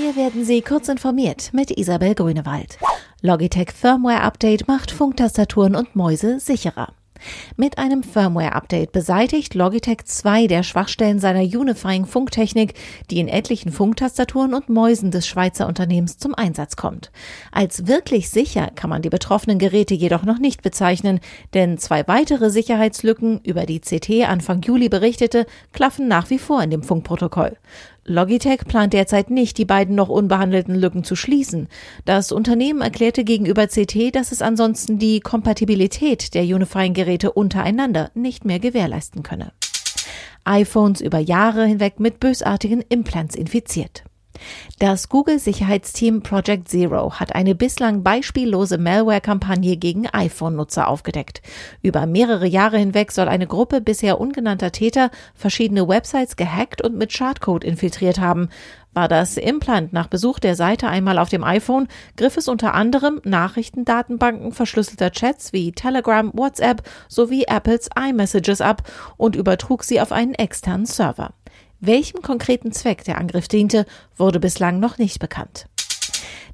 Hier werden Sie kurz informiert mit Isabel Grünewald. Logitech Firmware Update macht Funktastaturen und Mäuse sicherer. Mit einem Firmware-Update beseitigt Logitech zwei der Schwachstellen seiner Unifying Funktechnik, die in etlichen Funktastaturen und Mäusen des Schweizer Unternehmens zum Einsatz kommt. Als wirklich sicher kann man die betroffenen Geräte jedoch noch nicht bezeichnen, denn zwei weitere Sicherheitslücken, über die CT Anfang Juli berichtete, klaffen nach wie vor in dem Funkprotokoll. Logitech plant derzeit nicht, die beiden noch unbehandelten Lücken zu schließen. Das Unternehmen erklärte gegenüber CT, dass es ansonsten die Kompatibilität der Unifying-Geräte untereinander nicht mehr gewährleisten könne. iPhones über Jahre hinweg mit bösartigen Implants infiziert. Das Google-Sicherheitsteam Project Zero hat eine bislang beispiellose Malware-Kampagne gegen iPhone-Nutzer aufgedeckt. Über mehrere Jahre hinweg soll eine Gruppe bisher ungenannter Täter verschiedene Websites gehackt und mit Schadcode infiltriert haben. War das Implant nach Besuch der Seite einmal auf dem iPhone, griff es unter anderem Nachrichtendatenbanken verschlüsselter Chats wie Telegram, WhatsApp sowie Apples iMessages ab und übertrug sie auf einen externen Server. Welchem konkreten Zweck der Angriff diente, wurde bislang noch nicht bekannt.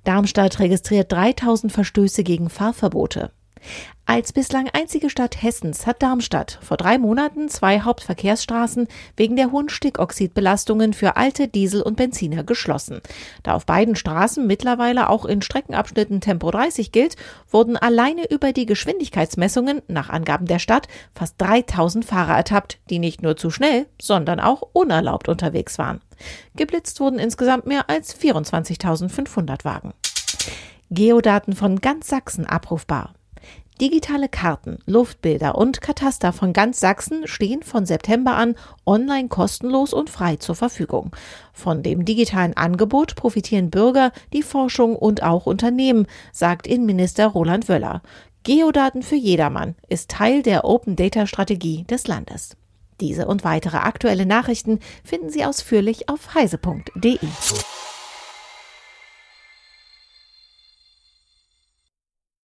Darmstadt registriert 3000 Verstöße gegen Fahrverbote. Als bislang einzige Stadt Hessens hat Darmstadt vor drei Monaten zwei Hauptverkehrsstraßen wegen der hohen Stickoxidbelastungen für alte Diesel und Benziner geschlossen. Da auf beiden Straßen mittlerweile auch in Streckenabschnitten Tempo 30 gilt, wurden alleine über die Geschwindigkeitsmessungen nach Angaben der Stadt fast 3000 Fahrer ertappt, die nicht nur zu schnell, sondern auch unerlaubt unterwegs waren. Geblitzt wurden insgesamt mehr als 24.500 Wagen. Geodaten von ganz Sachsen abrufbar. Digitale Karten, Luftbilder und Kataster von ganz Sachsen stehen von September an online kostenlos und frei zur Verfügung. Von dem digitalen Angebot profitieren Bürger, die Forschung und auch Unternehmen, sagt Innenminister Roland Wöller. Geodaten für jedermann ist Teil der Open Data Strategie des Landes. Diese und weitere aktuelle Nachrichten finden Sie ausführlich auf heise.de.